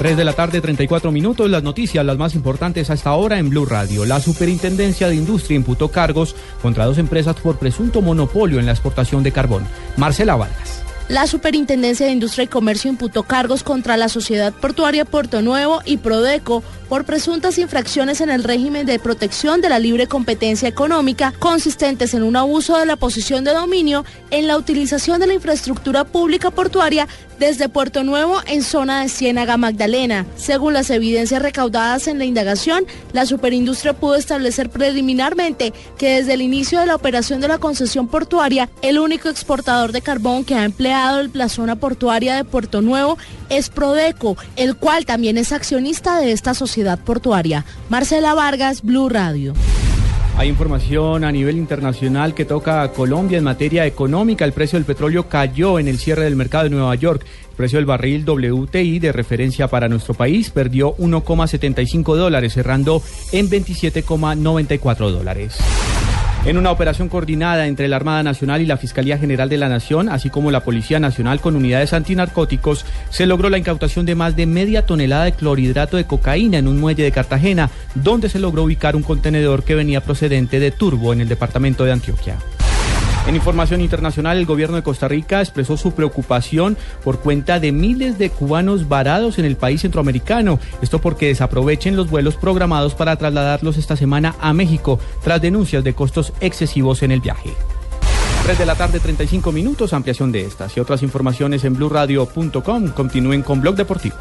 3 de la tarde, 34 minutos. Las noticias, las más importantes hasta ahora en Blue Radio. La Superintendencia de Industria imputó cargos contra dos empresas por presunto monopolio en la exportación de carbón. Marcela Vargas. La Superintendencia de Industria y Comercio imputó cargos contra la Sociedad Portuaria Puerto Nuevo y Prodeco por presuntas infracciones en el régimen de protección de la libre competencia económica consistentes en un abuso de la posición de dominio en la utilización de la infraestructura pública portuaria desde Puerto Nuevo en zona de Ciénaga Magdalena. Según las evidencias recaudadas en la indagación, la superindustria pudo establecer preliminarmente que desde el inicio de la operación de la concesión portuaria, el único exportador de carbón que ha empleado la zona portuaria de Puerto Nuevo es Prodeco, el cual también es accionista de esta sociedad portuaria. Marcela Vargas, Blue Radio. Hay información a nivel internacional que toca a Colombia en materia económica. El precio del petróleo cayó en el cierre del mercado de Nueva York. El precio del barril WTI de referencia para nuestro país perdió 1,75 dólares, cerrando en 27,94 dólares. En una operación coordinada entre la Armada Nacional y la Fiscalía General de la Nación, así como la Policía Nacional con unidades antinarcóticos, se logró la incautación de más de media tonelada de clorhidrato de cocaína en un muelle de Cartagena, donde se logró ubicar un contenedor que venía procedente de Turbo en el departamento de Antioquia. En información internacional, el gobierno de Costa Rica expresó su preocupación por cuenta de miles de cubanos varados en el país centroamericano. Esto porque desaprovechen los vuelos programados para trasladarlos esta semana a México tras denuncias de costos excesivos en el viaje. 3 de la tarde, 35 minutos, ampliación de estas y otras informaciones en blurradio.com. Continúen con Blog Deportivo.